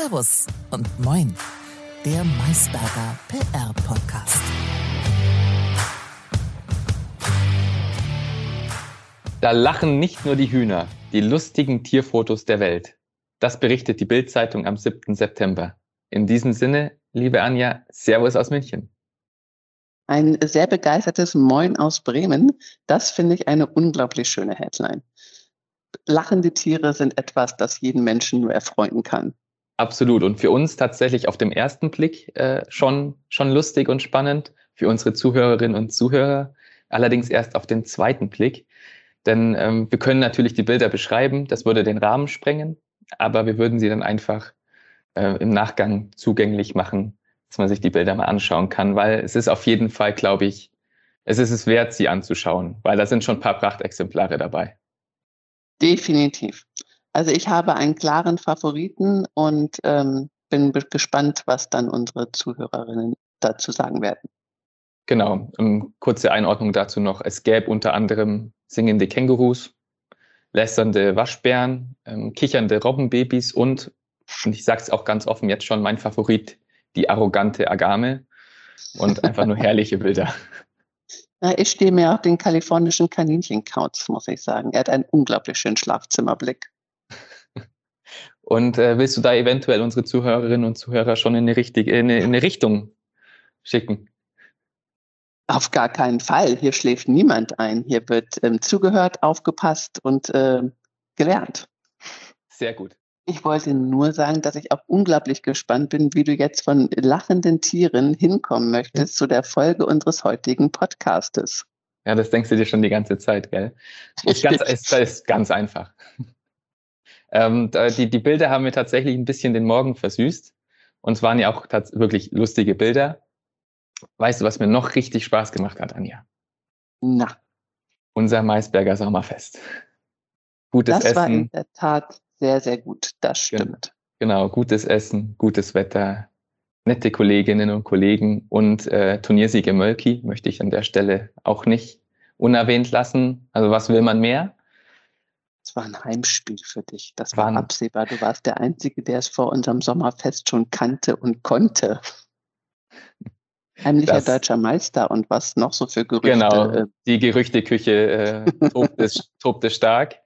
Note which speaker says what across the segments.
Speaker 1: Servus und Moin, der Maisberger PR-Podcast.
Speaker 2: Da lachen nicht nur die Hühner, die lustigen Tierfotos der Welt. Das berichtet die Bild-Zeitung am 7. September. In diesem Sinne, liebe Anja, Servus aus München.
Speaker 3: Ein sehr begeistertes Moin aus Bremen. Das finde ich eine unglaublich schöne Headline. Lachende Tiere sind etwas, das jeden Menschen nur erfreuen kann.
Speaker 2: Absolut. Und für uns tatsächlich auf dem ersten Blick äh, schon, schon lustig und spannend. Für unsere Zuhörerinnen und Zuhörer allerdings erst auf den zweiten Blick. Denn ähm, wir können natürlich die Bilder beschreiben, das würde den Rahmen sprengen, aber wir würden sie dann einfach äh, im Nachgang zugänglich machen, dass man sich die Bilder mal anschauen kann, weil es ist auf jeden Fall, glaube ich, es ist es wert, sie anzuschauen, weil da sind schon ein paar Prachtexemplare dabei.
Speaker 3: Definitiv. Also ich habe einen klaren Favoriten und ähm, bin gespannt, was dann unsere Zuhörerinnen dazu sagen werden.
Speaker 2: Genau, um, kurze Einordnung dazu noch. Es gäbe unter anderem singende Kängurus, lästernde Waschbären, ähm, kichernde Robbenbabys und, und ich sage es auch ganz offen jetzt schon, mein Favorit, die arrogante Agame und einfach nur herrliche Bilder.
Speaker 3: Na, ich stehe mir auf den kalifornischen Kaninchenkauz, muss ich sagen. Er hat einen unglaublich schönen Schlafzimmerblick.
Speaker 2: Und äh, willst du da eventuell unsere Zuhörerinnen und Zuhörer schon in eine, richtige, in eine, in eine Richtung schicken?
Speaker 3: Auf gar keinen Fall. Hier schläft niemand ein. Hier wird ähm, zugehört, aufgepasst und äh, gelernt.
Speaker 2: Sehr gut.
Speaker 3: Ich wollte nur sagen, dass ich auch unglaublich gespannt bin, wie du jetzt von lachenden Tieren hinkommen möchtest zu der Folge unseres heutigen Podcastes.
Speaker 2: Ja, das denkst du dir schon die ganze Zeit, gell? Ist ganz, ist, ist ganz einfach. Ähm, die, die Bilder haben mir tatsächlich ein bisschen den Morgen versüßt. Und es waren ja auch wirklich lustige Bilder. Weißt du, was mir noch richtig Spaß gemacht hat, Anja?
Speaker 3: Na.
Speaker 2: Unser Maisberger Sommerfest. Gutes
Speaker 3: das
Speaker 2: Essen.
Speaker 3: war in der Tat sehr, sehr gut. Das stimmt.
Speaker 2: Genau, gutes Essen, gutes Wetter, nette Kolleginnen und Kollegen und äh, Turniersieger Mölki möchte ich an der Stelle auch nicht unerwähnt lassen. Also was will man mehr?
Speaker 3: War ein Heimspiel für dich. Das war absehbar. Du warst der Einzige, der es vor unserem Sommerfest schon kannte und konnte. Heimlicher das, deutscher Meister und was noch so für Gerüchte.
Speaker 2: Genau, äh, die Gerüchteküche äh, tobte, tobte stark.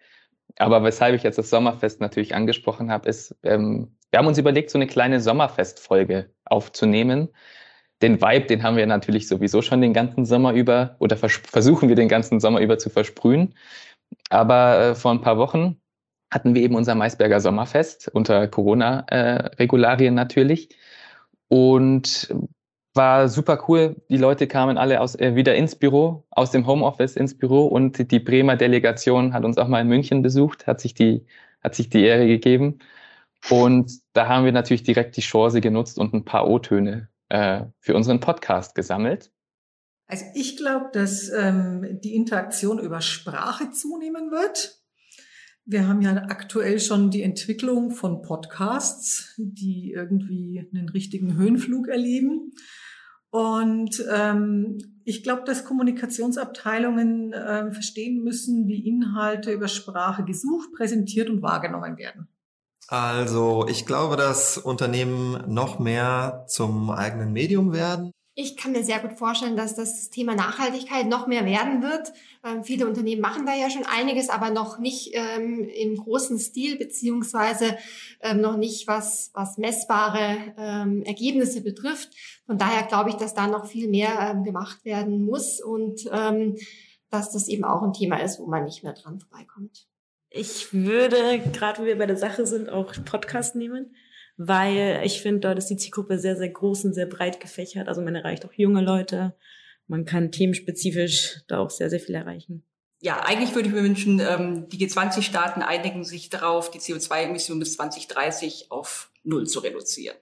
Speaker 2: Aber weshalb ich jetzt das Sommerfest natürlich angesprochen habe, ist, ähm, wir haben uns überlegt, so eine kleine Sommerfestfolge aufzunehmen. Den Vibe, den haben wir natürlich sowieso schon den ganzen Sommer über oder vers versuchen wir den ganzen Sommer über zu versprühen. Aber äh, vor ein paar Wochen hatten wir eben unser Maisberger Sommerfest unter Corona-Regularien äh, natürlich. Und war super cool. Die Leute kamen alle aus, äh, wieder ins Büro, aus dem Homeoffice ins Büro und die Bremer Delegation hat uns auch mal in München besucht, hat sich die, hat sich die Ehre gegeben. Und da haben wir natürlich direkt die Chance genutzt und ein paar O-Töne äh, für unseren Podcast gesammelt.
Speaker 4: Also ich glaube, dass ähm, die Interaktion über Sprache zunehmen wird. Wir haben ja aktuell schon die Entwicklung von Podcasts, die irgendwie einen richtigen Höhenflug erleben. Und ähm, ich glaube, dass Kommunikationsabteilungen äh, verstehen müssen, wie Inhalte über Sprache gesucht, präsentiert und wahrgenommen werden.
Speaker 5: Also ich glaube, dass Unternehmen noch mehr zum eigenen Medium werden.
Speaker 6: Ich kann mir sehr gut vorstellen, dass das Thema Nachhaltigkeit noch mehr werden wird. Ähm, viele Unternehmen machen da ja schon einiges, aber noch nicht ähm, im großen Stil, beziehungsweise ähm, noch nicht was, was messbare ähm, Ergebnisse betrifft. Von daher glaube ich, dass da noch viel mehr ähm, gemacht werden muss und ähm, dass das eben auch ein Thema ist, wo man nicht mehr dran vorbeikommt.
Speaker 7: Ich würde, gerade wo wir bei der Sache sind, auch Podcast nehmen weil ich finde, dort ist die Zielgruppe sehr, sehr groß und sehr breit gefächert. Also man erreicht auch junge Leute. Man kann themenspezifisch da auch sehr, sehr viel erreichen.
Speaker 8: Ja, eigentlich würde ich mir wünschen, ähm, die G20-Staaten einigen sich darauf, die CO2-Emissionen bis 2030 auf Null zu reduzieren.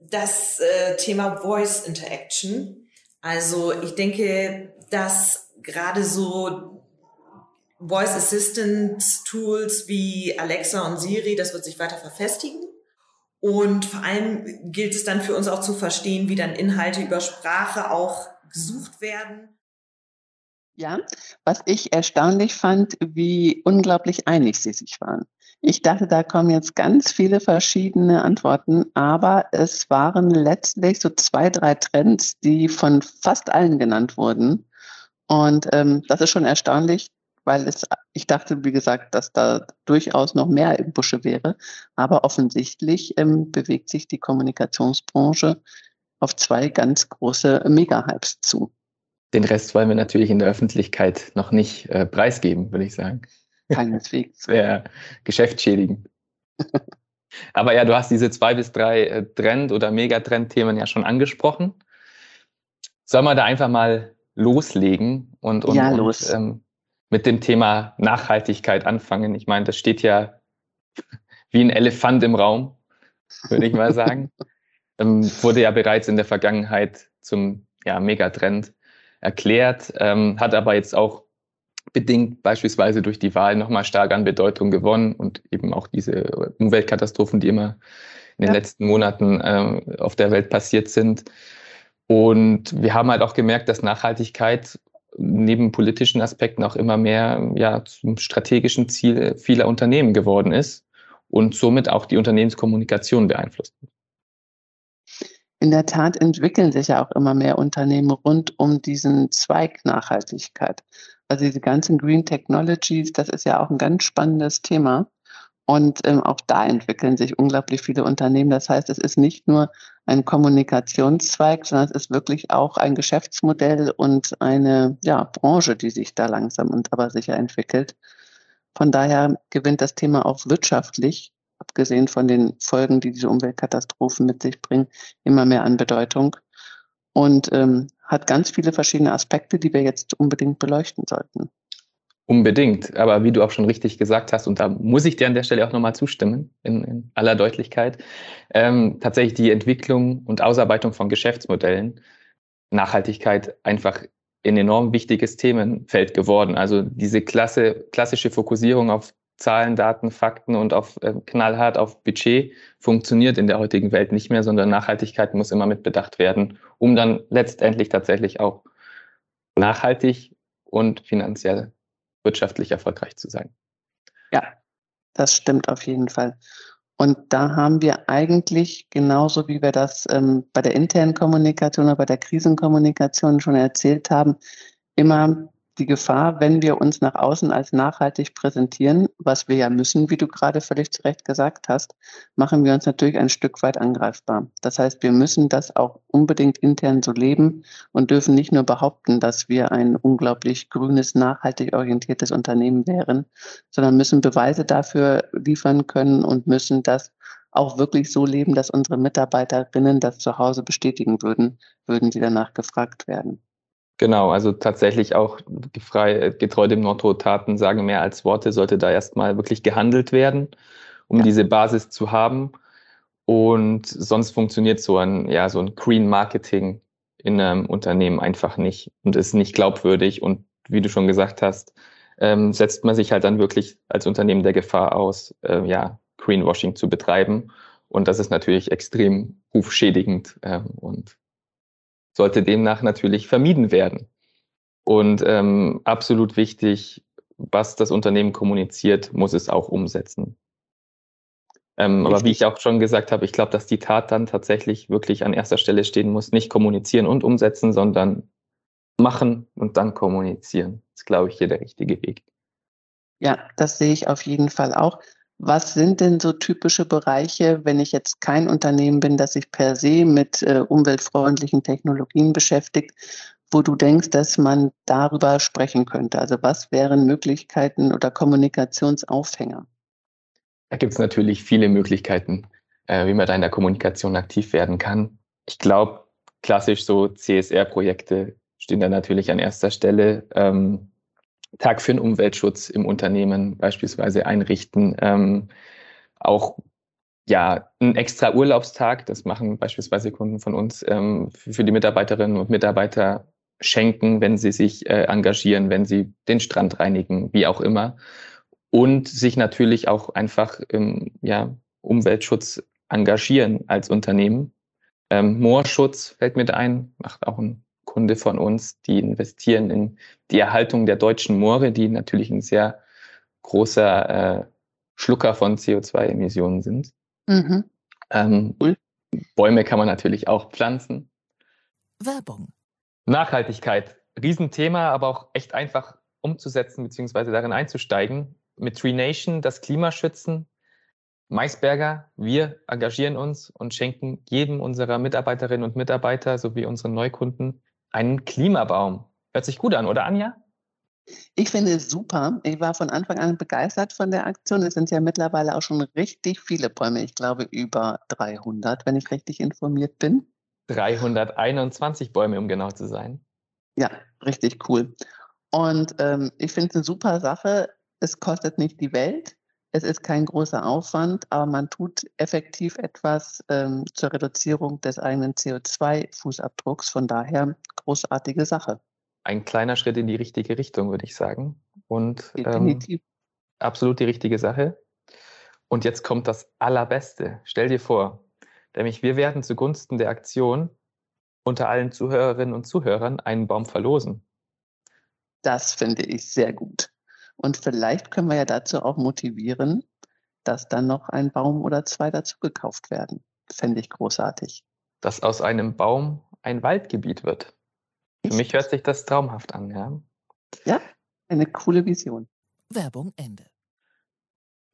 Speaker 9: Das äh, Thema Voice Interaction. Also ich denke, dass gerade so Voice Assistant Tools wie Alexa und Siri, das wird sich weiter verfestigen. Und vor allem gilt es dann für uns auch zu verstehen, wie dann Inhalte über Sprache auch gesucht werden.
Speaker 3: Ja, was ich erstaunlich fand, wie unglaublich einig sie sich waren. Ich dachte, da kommen jetzt ganz viele verschiedene Antworten, aber es waren letztlich so zwei, drei Trends, die von fast allen genannt wurden. Und ähm, das ist schon erstaunlich, weil es, ich dachte, wie gesagt, dass da durchaus noch mehr im Busche wäre. Aber offensichtlich ähm, bewegt sich die Kommunikationsbranche auf zwei ganz große Mega-Hypes zu.
Speaker 2: Den Rest wollen wir natürlich in der Öffentlichkeit noch nicht äh, preisgeben, würde ich sagen.
Speaker 3: Keineswegs.
Speaker 2: Sehr geschäftsschädigend. Aber ja, du hast diese zwei bis drei äh, Trend- oder Megatrend-Themen ja schon angesprochen. Sollen wir da einfach mal loslegen und, und,
Speaker 3: ja, los.
Speaker 2: und ähm, mit dem Thema Nachhaltigkeit anfangen? Ich meine, das steht ja wie ein Elefant im Raum, würde ich mal sagen. ähm, wurde ja bereits in der Vergangenheit zum ja, Megatrend erklärt, ähm, hat aber jetzt auch bedingt beispielsweise durch die Wahl nochmal stark an Bedeutung gewonnen und eben auch diese Umweltkatastrophen, die immer in den ja. letzten Monaten äh, auf der Welt passiert sind. Und wir haben halt auch gemerkt, dass Nachhaltigkeit neben politischen Aspekten auch immer mehr ja, zum strategischen Ziel vieler Unternehmen geworden ist und somit auch die Unternehmenskommunikation beeinflusst.
Speaker 3: In der Tat entwickeln sich ja auch immer mehr Unternehmen rund um diesen Zweig Nachhaltigkeit. Also diese ganzen Green Technologies, das ist ja auch ein ganz spannendes Thema. Und ähm, auch da entwickeln sich unglaublich viele Unternehmen. Das heißt, es ist nicht nur ein Kommunikationszweig, sondern es ist wirklich auch ein Geschäftsmodell und eine ja, Branche, die sich da langsam und aber sicher entwickelt. Von daher gewinnt das Thema auch wirtschaftlich, abgesehen von den Folgen, die diese Umweltkatastrophen mit sich bringen, immer mehr an Bedeutung. Und ähm, hat ganz viele verschiedene Aspekte, die wir jetzt unbedingt beleuchten sollten.
Speaker 2: Unbedingt, aber wie du auch schon richtig gesagt hast, und da muss ich dir an der Stelle auch nochmal zustimmen, in, in aller Deutlichkeit, ähm, tatsächlich die Entwicklung und Ausarbeitung von Geschäftsmodellen, Nachhaltigkeit einfach ein enorm wichtiges Themenfeld geworden. Also diese Klasse, klassische Fokussierung auf Zahlen, Daten, Fakten und auf äh, knallhart auf Budget funktioniert in der heutigen Welt nicht mehr, sondern Nachhaltigkeit muss immer mit bedacht werden, um dann letztendlich tatsächlich auch nachhaltig und finanziell wirtschaftlich erfolgreich zu sein.
Speaker 3: Ja, das stimmt auf jeden Fall. Und da haben wir eigentlich genauso wie wir das ähm, bei der internen Kommunikation oder bei der Krisenkommunikation schon erzählt haben, immer die Gefahr, wenn wir uns nach außen als nachhaltig präsentieren, was wir ja müssen, wie du gerade völlig zu Recht gesagt hast, machen wir uns natürlich ein Stück weit angreifbar. Das heißt, wir müssen das auch unbedingt intern so leben und dürfen nicht nur behaupten, dass wir ein unglaublich grünes, nachhaltig orientiertes Unternehmen wären, sondern müssen Beweise dafür liefern können und müssen das auch wirklich so leben, dass unsere Mitarbeiterinnen das zu Hause bestätigen würden, würden sie danach gefragt werden.
Speaker 2: Genau, also tatsächlich auch frei, getreu dem Motto Taten sagen mehr als Worte, sollte da erstmal wirklich gehandelt werden, um ja. diese Basis zu haben. Und sonst funktioniert so ein, ja, so ein Green Marketing in einem Unternehmen einfach nicht und ist nicht glaubwürdig. Und wie du schon gesagt hast, ähm, setzt man sich halt dann wirklich als Unternehmen der Gefahr aus, äh, ja, Greenwashing zu betreiben. Und das ist natürlich extrem rufschädigend äh, und sollte demnach natürlich vermieden werden. Und ähm, absolut wichtig, was das Unternehmen kommuniziert, muss es auch umsetzen. Ähm, aber wie ich auch schon gesagt habe, ich glaube, dass die Tat dann tatsächlich wirklich an erster Stelle stehen muss. Nicht kommunizieren und umsetzen, sondern machen und dann kommunizieren. Das ist, glaube ich, hier der richtige Weg.
Speaker 3: Ja, das sehe ich auf jeden Fall auch. Was sind denn so typische Bereiche, wenn ich jetzt kein Unternehmen bin, das sich per se mit äh, umweltfreundlichen Technologien beschäftigt, wo du denkst, dass man darüber sprechen könnte? Also was wären Möglichkeiten oder Kommunikationsaufhänger?
Speaker 2: Da gibt es natürlich viele Möglichkeiten, äh, wie man da in der Kommunikation aktiv werden kann. Ich glaube, klassisch so CSR-Projekte stehen da natürlich an erster Stelle. Ähm, Tag für den Umweltschutz im Unternehmen beispielsweise einrichten. Ähm, auch ja, ein extra Urlaubstag, das machen beispielsweise Kunden von uns, ähm, für die Mitarbeiterinnen und Mitarbeiter schenken, wenn sie sich äh, engagieren, wenn sie den Strand reinigen, wie auch immer. Und sich natürlich auch einfach im ja, Umweltschutz engagieren als Unternehmen. Ähm, Moorschutz fällt mir da ein, macht auch ein Kunde von uns, die investieren in die Erhaltung der deutschen Moore, die natürlich ein sehr großer äh, Schlucker von CO2-Emissionen sind. Mhm. Ähm, Bäume kann man natürlich auch pflanzen.
Speaker 1: Werbung.
Speaker 2: Nachhaltigkeit, Riesenthema, aber auch echt einfach umzusetzen bzw. darin einzusteigen. Mit Tree Nation das Klima schützen. Maisberger, wir engagieren uns und schenken jedem unserer Mitarbeiterinnen und Mitarbeiter sowie unseren Neukunden einen Klimabaum. Hört sich gut an, oder Anja?
Speaker 3: Ich finde es super. Ich war von Anfang an begeistert von der Aktion. Es sind ja mittlerweile auch schon richtig viele Bäume. Ich glaube über 300, wenn ich richtig informiert bin.
Speaker 2: 321 Bäume, um genau zu sein.
Speaker 3: Ja, richtig cool. Und ähm, ich finde es eine super Sache. Es kostet nicht die Welt. Es ist kein großer Aufwand, aber man tut effektiv etwas ähm, zur Reduzierung des eigenen CO2-Fußabdrucks. Von daher großartige Sache
Speaker 2: ein kleiner Schritt in die richtige Richtung, würde ich sagen. Und ähm, absolut die richtige Sache. Und jetzt kommt das Allerbeste. Stell dir vor, nämlich wir werden zugunsten der Aktion unter allen Zuhörerinnen und Zuhörern einen Baum verlosen.
Speaker 3: Das finde ich sehr gut. Und vielleicht können wir ja dazu auch motivieren, dass dann noch ein Baum oder zwei dazu gekauft werden. Fände ich großartig.
Speaker 2: Dass aus einem Baum ein Waldgebiet wird. Für mich hört sich das traumhaft an, ja.
Speaker 3: Ja, eine coole Vision.
Speaker 1: Werbung Ende.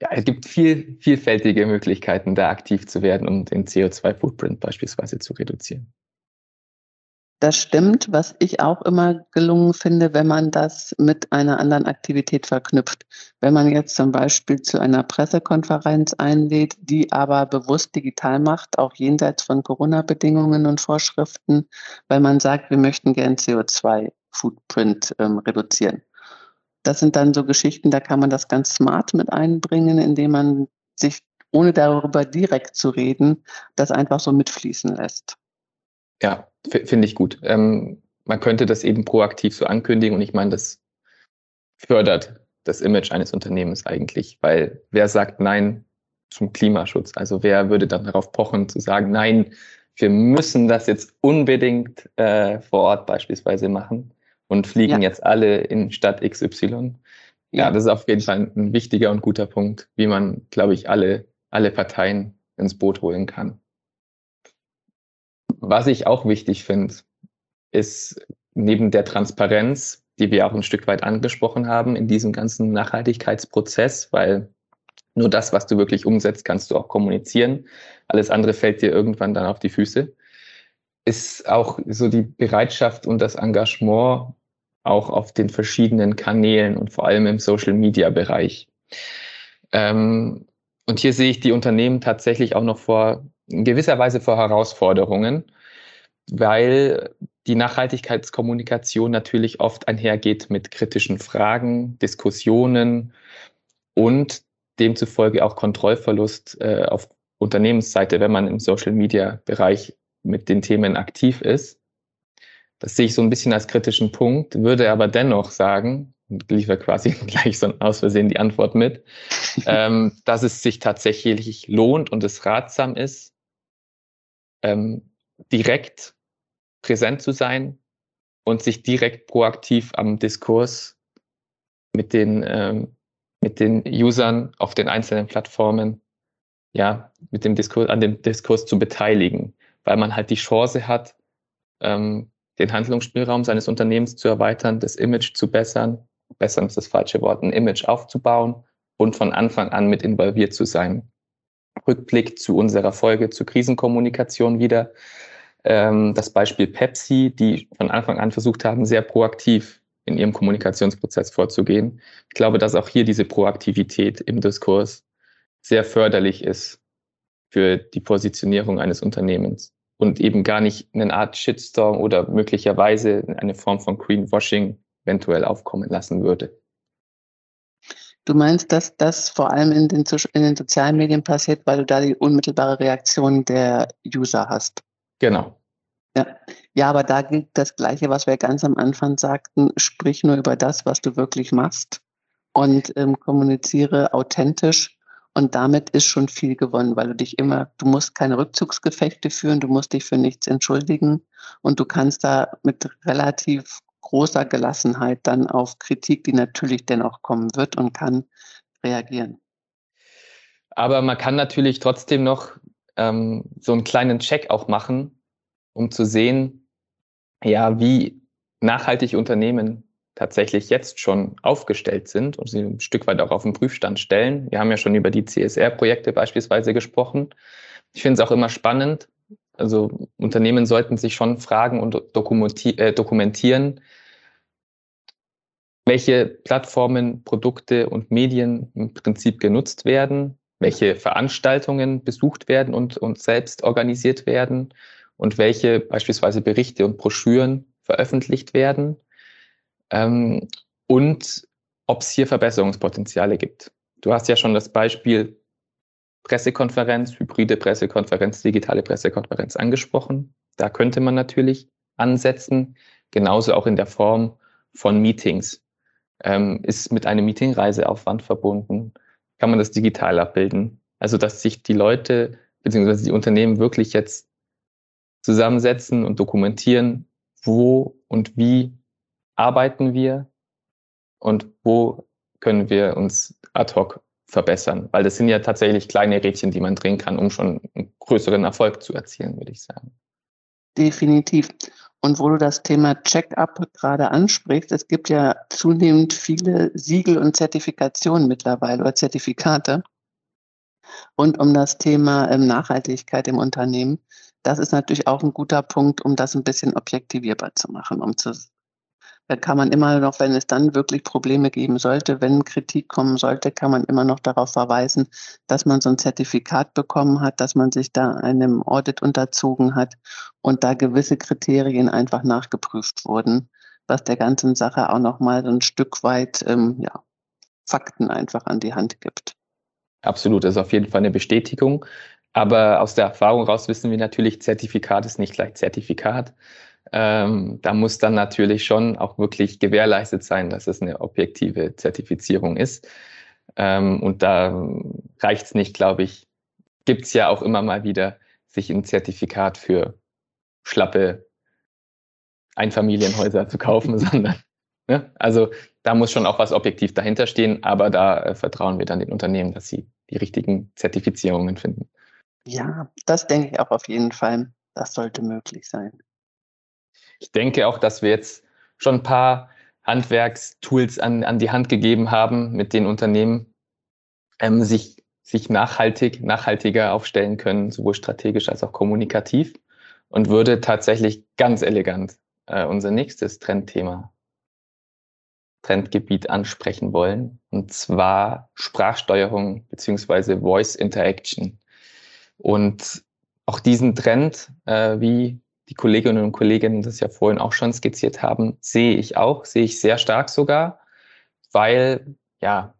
Speaker 2: Ja, es gibt viel, vielfältige Möglichkeiten, da aktiv zu werden, um den CO2-Footprint beispielsweise zu reduzieren.
Speaker 3: Das stimmt, was ich auch immer gelungen finde, wenn man das mit einer anderen Aktivität verknüpft. Wenn man jetzt zum Beispiel zu einer Pressekonferenz einlädt, die aber bewusst digital macht, auch jenseits von Corona-Bedingungen und Vorschriften, weil man sagt, wir möchten gern CO2-Footprint ähm, reduzieren. Das sind dann so Geschichten, da kann man das ganz smart mit einbringen, indem man sich, ohne darüber direkt zu reden, das einfach so mitfließen lässt.
Speaker 2: Ja, finde ich gut. Ähm, man könnte das eben proaktiv so ankündigen und ich meine, das fördert das Image eines Unternehmens eigentlich, weil wer sagt Nein zum Klimaschutz? Also wer würde dann darauf pochen zu sagen, nein, wir müssen das jetzt unbedingt äh, vor Ort beispielsweise machen und fliegen ja. jetzt alle in Stadt XY. Ja, ja, das ist auf jeden Fall ein wichtiger und guter Punkt, wie man, glaube ich, alle, alle Parteien ins Boot holen kann. Was ich auch wichtig finde, ist neben der Transparenz, die wir auch ein Stück weit angesprochen haben in diesem ganzen Nachhaltigkeitsprozess, weil nur das, was du wirklich umsetzt, kannst du auch kommunizieren. Alles andere fällt dir irgendwann dann auf die Füße. Ist auch so die Bereitschaft und das Engagement auch auf den verschiedenen Kanälen und vor allem im Social-Media-Bereich. Ähm, und hier sehe ich die Unternehmen tatsächlich auch noch vor in gewisser Weise vor Herausforderungen, weil die Nachhaltigkeitskommunikation natürlich oft einhergeht mit kritischen Fragen, Diskussionen und demzufolge auch Kontrollverlust äh, auf Unternehmensseite, wenn man im Social-Media-Bereich mit den Themen aktiv ist. Das sehe ich so ein bisschen als kritischen Punkt, würde aber dennoch sagen, und liefere quasi gleich so aus Versehen die Antwort mit, ähm, dass es sich tatsächlich lohnt und es ratsam ist, ähm, direkt präsent zu sein und sich direkt proaktiv am Diskurs mit den, ähm, mit den Usern auf den einzelnen Plattformen, ja, mit dem Diskurs, an dem Diskurs zu beteiligen, weil man halt die Chance hat, ähm, den Handlungsspielraum seines Unternehmens zu erweitern, das Image zu bessern, bessern ist das falsche Wort, ein Image aufzubauen und von Anfang an mit involviert zu sein. Rückblick zu unserer Folge zur Krisenkommunikation wieder. Ähm, das Beispiel Pepsi, die von Anfang an versucht haben, sehr proaktiv in ihrem Kommunikationsprozess vorzugehen. Ich glaube, dass auch hier diese Proaktivität im Diskurs sehr förderlich ist für die Positionierung eines Unternehmens und eben gar nicht eine Art Shitstorm oder möglicherweise eine Form von Greenwashing eventuell aufkommen lassen würde.
Speaker 3: Du meinst, dass das vor allem in den, in den sozialen Medien passiert, weil du da die unmittelbare Reaktion der User hast.
Speaker 2: Genau.
Speaker 3: Ja. ja, aber da gilt das Gleiche, was wir ganz am Anfang sagten. Sprich nur über das, was du wirklich machst und ähm, kommuniziere authentisch. Und damit ist schon viel gewonnen, weil du dich immer, du musst keine Rückzugsgefechte führen, du musst dich für nichts entschuldigen und du kannst da mit relativ großer Gelassenheit dann auf Kritik, die natürlich dennoch kommen wird und kann, reagieren.
Speaker 2: Aber man kann natürlich trotzdem noch ähm, so einen kleinen Check auch machen, um zu sehen, ja, wie nachhaltig Unternehmen tatsächlich jetzt schon aufgestellt sind und sie ein Stück weit auch auf den Prüfstand stellen. Wir haben ja schon über die CSR-Projekte beispielsweise gesprochen. Ich finde es auch immer spannend. Also Unternehmen sollten sich schon fragen und äh, dokumentieren, welche Plattformen, Produkte und Medien im Prinzip genutzt werden, welche Veranstaltungen besucht werden und, und selbst organisiert werden und welche beispielsweise Berichte und Broschüren veröffentlicht werden ähm, und ob es hier Verbesserungspotenziale gibt. Du hast ja schon das Beispiel Pressekonferenz, hybride Pressekonferenz, digitale Pressekonferenz angesprochen. Da könnte man natürlich ansetzen, genauso auch in der Form von Meetings. Ähm, ist mit einem Meetingreiseaufwand verbunden? Kann man das digital abbilden? Also, dass sich die Leute bzw. die Unternehmen wirklich jetzt zusammensetzen und dokumentieren, wo und wie arbeiten wir und wo können wir uns ad hoc verbessern? Weil das sind ja tatsächlich kleine Rädchen, die man drehen kann, um schon einen größeren Erfolg zu erzielen, würde ich sagen.
Speaker 3: Definitiv. Und wo du das Thema Check-up gerade ansprichst, es gibt ja zunehmend viele Siegel und Zertifikationen mittlerweile oder Zertifikate rund um das Thema ähm, Nachhaltigkeit im Unternehmen. Das ist natürlich auch ein guter Punkt, um das ein bisschen objektivierbar zu machen, um zu da kann man immer noch, wenn es dann wirklich Probleme geben sollte, wenn Kritik kommen sollte, kann man immer noch darauf verweisen, dass man so ein Zertifikat bekommen hat, dass man sich da einem Audit unterzogen hat und da gewisse Kriterien einfach nachgeprüft wurden, was der ganzen Sache auch nochmal so ein Stück weit ähm, ja, Fakten einfach an die Hand gibt.
Speaker 2: Absolut, das ist auf jeden Fall eine Bestätigung. Aber aus der Erfahrung raus wissen wir natürlich, Zertifikat ist nicht gleich Zertifikat. Ähm, da muss dann natürlich schon auch wirklich gewährleistet sein, dass es eine objektive Zertifizierung ist. Ähm, und da reicht es nicht, glaube ich, gibt es ja auch immer mal wieder, sich ein Zertifikat für schlappe Einfamilienhäuser zu kaufen, sondern ne? also da muss schon auch was objektiv dahinter stehen, aber da äh, vertrauen wir dann den Unternehmen, dass sie die richtigen Zertifizierungen finden.
Speaker 3: Ja, das denke ich auch auf jeden Fall. Das sollte möglich sein.
Speaker 2: Ich denke auch, dass wir jetzt schon ein paar Handwerkstools an, an die Hand gegeben haben, mit den Unternehmen ähm, sich, sich nachhaltig, nachhaltiger aufstellen können, sowohl strategisch als auch kommunikativ und würde tatsächlich ganz elegant äh, unser nächstes Trendthema, Trendgebiet ansprechen wollen, und zwar Sprachsteuerung beziehungsweise Voice Interaction. Und auch diesen Trend, äh, wie die Kolleginnen und Kollegen das ja vorhin auch schon skizziert haben, sehe ich auch, sehe ich sehr stark sogar, weil ja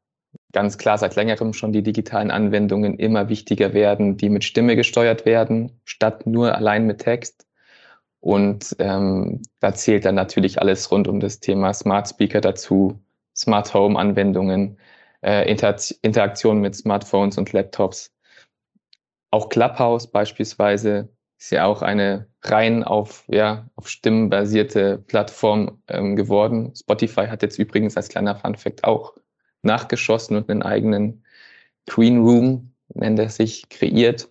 Speaker 2: ganz klar seit längerem schon die digitalen Anwendungen immer wichtiger werden, die mit Stimme gesteuert werden, statt nur allein mit Text. Und ähm, da zählt dann natürlich alles rund um das Thema Smart Speaker dazu, Smart Home Anwendungen, äh, Inter Interaktion mit Smartphones und Laptops. Auch Clubhouse beispielsweise ist ja auch eine rein auf, ja, auf Stimmen basierte Plattform ähm, geworden. Spotify hat jetzt übrigens als kleiner Fun Fact auch nachgeschossen und einen eigenen Green Room, nennt er sich, kreiert.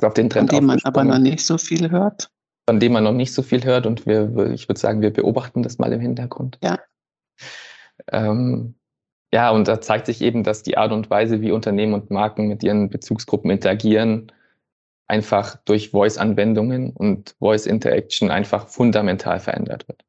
Speaker 3: Auf den Trend von dem man aber noch nicht so viel hört.
Speaker 2: Von dem man noch nicht so viel hört und wir, ich würde sagen, wir beobachten das mal im Hintergrund.
Speaker 3: Ja.
Speaker 2: Ähm, ja, und da zeigt sich eben, dass die Art und Weise, wie Unternehmen und Marken mit ihren Bezugsgruppen interagieren, einfach durch Voice-Anwendungen und Voice-Interaction einfach fundamental verändert wird.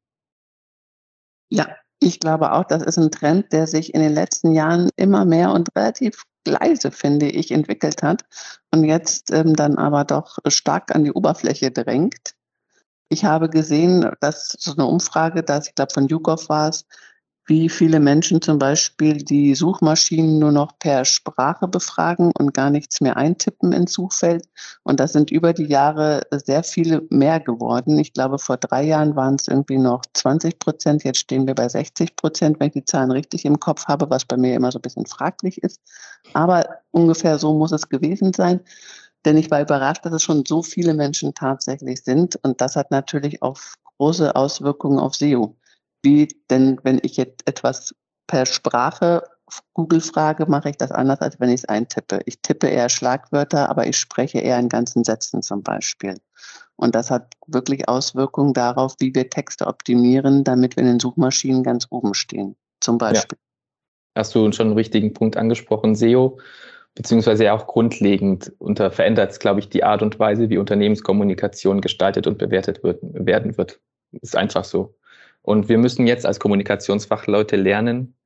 Speaker 3: Ja, ich glaube auch, das ist ein Trend, der sich in den letzten Jahren immer mehr und relativ leise, finde ich, entwickelt hat und jetzt ähm, dann aber doch stark an die Oberfläche drängt. Ich habe gesehen, dass so eine Umfrage, dass ich glaube von YouGov war es, wie viele Menschen zum Beispiel die Suchmaschinen nur noch per Sprache befragen und gar nichts mehr eintippen ins Suchfeld. Und das sind über die Jahre sehr viele mehr geworden. Ich glaube, vor drei Jahren waren es irgendwie noch 20 Prozent. Jetzt stehen wir bei 60 Prozent, wenn ich die Zahlen richtig im Kopf habe, was bei mir immer so ein bisschen fraglich ist. Aber ungefähr so muss es gewesen sein. Denn ich war überrascht, dass es schon so viele Menschen tatsächlich sind. Und das hat natürlich auch große Auswirkungen auf SEO wie denn, wenn ich jetzt etwas per Sprache Google-Frage mache ich das anders, als wenn ich es eintippe. Ich tippe eher Schlagwörter, aber ich spreche eher in ganzen Sätzen zum Beispiel. Und das hat wirklich Auswirkungen darauf, wie wir Texte optimieren, damit wir in den Suchmaschinen ganz oben stehen. Zum Beispiel.
Speaker 2: Ja. Hast du schon einen richtigen Punkt angesprochen, SEO, beziehungsweise ja auch grundlegend unter verändert es, glaube ich, die Art und Weise, wie Unternehmenskommunikation gestaltet und bewertet wird, werden wird. Ist einfach so. Und wir müssen jetzt als Kommunikationsfachleute lernen,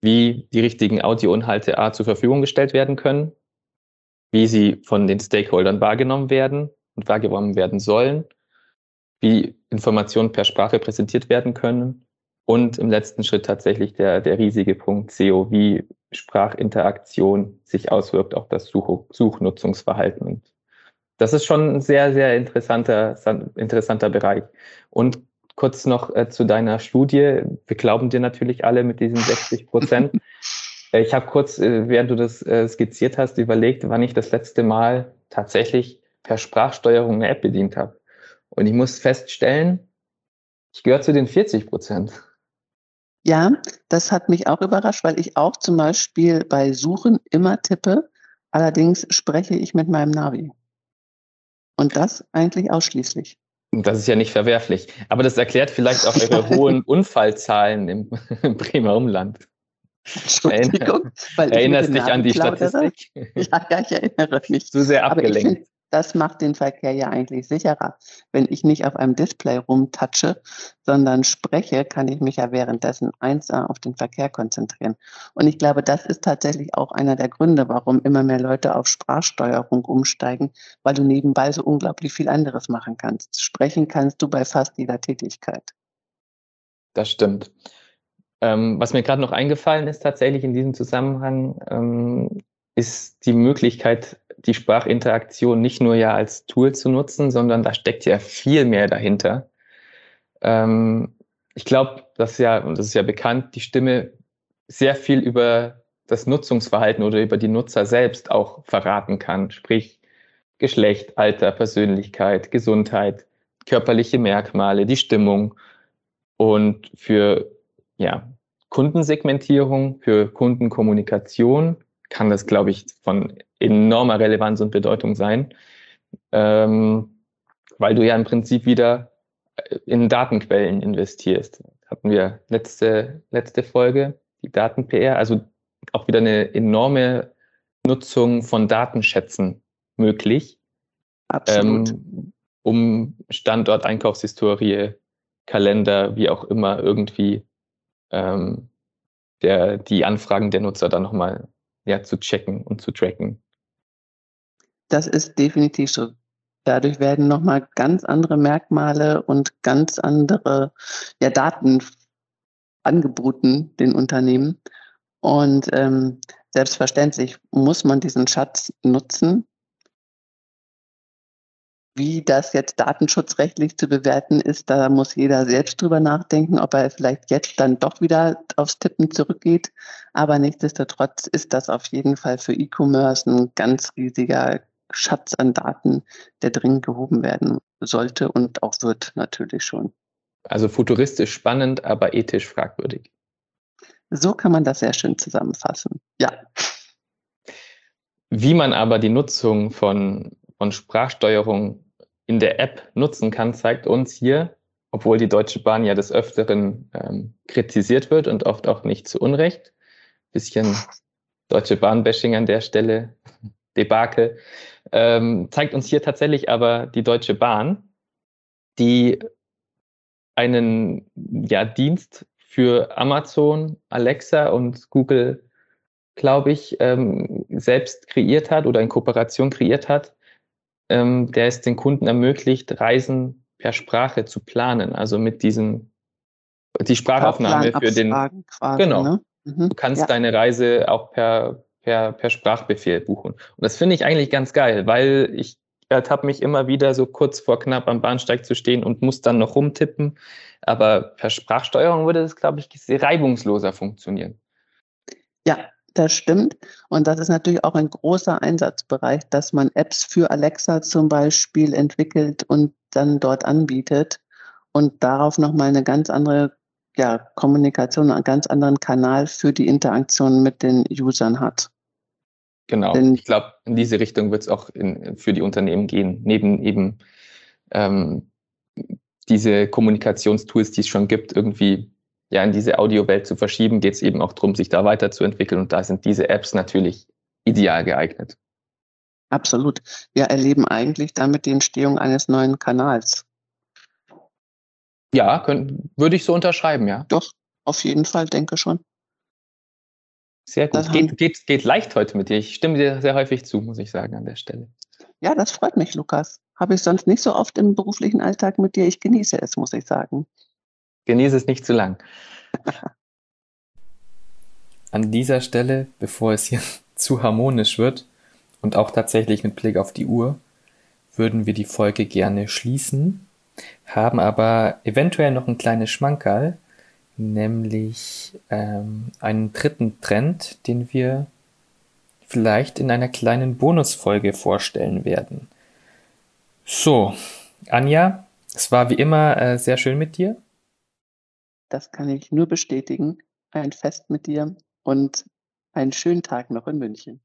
Speaker 2: wie die richtigen Audioinhalte A zur Verfügung gestellt werden können, wie sie von den Stakeholdern wahrgenommen werden und wahrgenommen werden sollen, wie Informationen per Sprache präsentiert werden können und im letzten Schritt tatsächlich der, der riesige Punkt SEO, wie Sprachinteraktion sich auswirkt auf das Such Suchnutzungsverhalten. Das ist schon ein sehr, sehr interessanter, interessanter Bereich. Und kurz noch äh, zu deiner Studie. Wir glauben dir natürlich alle mit diesen 60 Prozent. Äh, ich habe kurz, äh, während du das äh, skizziert hast, überlegt, wann ich das letzte Mal tatsächlich per Sprachsteuerung eine App bedient habe. Und ich muss feststellen, ich gehöre zu den 40 Prozent.
Speaker 3: Ja, das hat mich auch überrascht, weil ich auch zum Beispiel bei Suchen immer tippe. Allerdings spreche ich mit meinem Navi. Und das eigentlich ausschließlich.
Speaker 2: Das ist ja nicht verwerflich. Aber das erklärt vielleicht auch eure hohen Unfallzahlen im, im Bremer Umland.
Speaker 3: Entschuldigung,
Speaker 2: weil Erinnerst dich an die Statistik?
Speaker 3: Ja, ja, ich erinnere mich.
Speaker 2: Zu sehr abgelenkt.
Speaker 3: Das macht den Verkehr ja eigentlich sicherer. Wenn ich nicht auf einem Display rumtatsche, sondern spreche, kann ich mich ja währenddessen eins auf den Verkehr konzentrieren. Und ich glaube, das ist tatsächlich auch einer der Gründe, warum immer mehr Leute auf Sprachsteuerung umsteigen, weil du nebenbei so unglaublich viel anderes machen kannst. Sprechen kannst du bei fast jeder Tätigkeit.
Speaker 2: Das stimmt. Ähm, was mir gerade noch eingefallen ist tatsächlich in diesem Zusammenhang, ähm, ist die Möglichkeit, die Sprachinteraktion nicht nur ja als Tool zu nutzen, sondern da steckt ja viel mehr dahinter. Ähm, ich glaube, dass ja, und das ist ja bekannt, die Stimme sehr viel über das Nutzungsverhalten oder über die Nutzer selbst auch verraten kann. Sprich, Geschlecht, Alter, Persönlichkeit, Gesundheit, körperliche Merkmale, die Stimmung. Und für ja, Kundensegmentierung, für Kundenkommunikation kann das, glaube ich, von enormer Relevanz und Bedeutung sein, ähm, weil du ja im Prinzip wieder äh, in Datenquellen investierst. Hatten wir letzte, letzte Folge, die Daten-PR, also auch wieder eine enorme Nutzung von Datenschätzen möglich.
Speaker 3: Absolut.
Speaker 2: Ähm, um Standort, Einkaufshistorie, Kalender, wie auch immer, irgendwie ähm, der, die Anfragen der Nutzer dann nochmal ja, zu checken und zu tracken.
Speaker 3: Das ist definitiv so. Dadurch werden nochmal ganz andere Merkmale und ganz andere ja, Daten angeboten den Unternehmen. Und ähm, selbstverständlich muss man diesen Schatz nutzen, wie das jetzt datenschutzrechtlich zu bewerten ist, da muss jeder selbst drüber nachdenken, ob er vielleicht jetzt dann doch wieder aufs Tippen zurückgeht. Aber nichtsdestotrotz ist das auf jeden Fall für E-Commerce ein ganz riesiger Schatz an Daten, der dringend gehoben werden sollte und auch wird natürlich schon.
Speaker 2: Also futuristisch spannend, aber ethisch fragwürdig.
Speaker 3: So kann man das sehr schön zusammenfassen. Ja.
Speaker 2: Wie man aber die Nutzung von von Sprachsteuerung in der App nutzen kann, zeigt uns hier, obwohl die Deutsche Bahn ja des Öfteren ähm, kritisiert wird und oft auch nicht zu Unrecht. Bisschen Deutsche Bahn-Bashing an der Stelle, Debakel, ähm, zeigt uns hier tatsächlich aber die Deutsche Bahn, die einen ja, Dienst für Amazon, Alexa und Google, glaube ich, ähm, selbst kreiert hat oder in Kooperation kreiert hat, ähm, der es den Kunden ermöglicht, Reisen per Sprache zu planen. Also mit diesem, die Sprachaufnahme für den.
Speaker 3: Quasi,
Speaker 2: genau. Ne? Mhm. Du kannst ja. deine Reise auch per, per, per Sprachbefehl buchen. Und das finde ich eigentlich ganz geil, weil ich habe mich immer wieder so kurz vor knapp am Bahnsteig zu stehen und muss dann noch rumtippen. Aber per Sprachsteuerung würde das, glaube ich, reibungsloser funktionieren.
Speaker 3: Ja, das stimmt. Und das ist natürlich auch ein großer Einsatzbereich, dass man Apps für Alexa zum Beispiel entwickelt und dann dort anbietet und darauf nochmal eine ganz andere ja, Kommunikation einen ganz anderen Kanal für die Interaktion mit den Usern hat.
Speaker 2: Genau.
Speaker 3: Denn-
Speaker 2: ich glaube, in diese Richtung wird es auch in, für die Unternehmen gehen. Neben eben ähm, diese Kommunikationstools, die es schon gibt, irgendwie ja in diese Audiowelt zu verschieben, geht es eben auch darum, sich da weiterzuentwickeln. Und da sind diese Apps natürlich ideal geeignet.
Speaker 3: Absolut. Wir erleben eigentlich damit die Entstehung eines neuen Kanals.
Speaker 2: Ja, können, würde ich so unterschreiben, ja.
Speaker 3: Doch, auf jeden Fall, denke schon.
Speaker 2: Sehr gut. Geht, geht, geht leicht heute mit dir. Ich stimme dir sehr häufig zu, muss ich sagen, an der Stelle.
Speaker 3: Ja, das freut mich, Lukas. Habe ich sonst nicht so oft im beruflichen Alltag mit dir. Ich genieße es, muss ich sagen.
Speaker 2: Genieße es nicht zu lang. An dieser Stelle, bevor es hier zu harmonisch wird und auch tatsächlich mit Blick auf die Uhr, würden wir die Folge gerne schließen, haben aber eventuell noch ein kleines Schmankerl, nämlich ähm, einen dritten Trend, den wir vielleicht in einer kleinen Bonusfolge vorstellen werden. So, Anja, es war wie immer äh, sehr schön mit dir.
Speaker 3: Das kann ich nur bestätigen. Ein Fest mit dir und einen schönen Tag noch in München.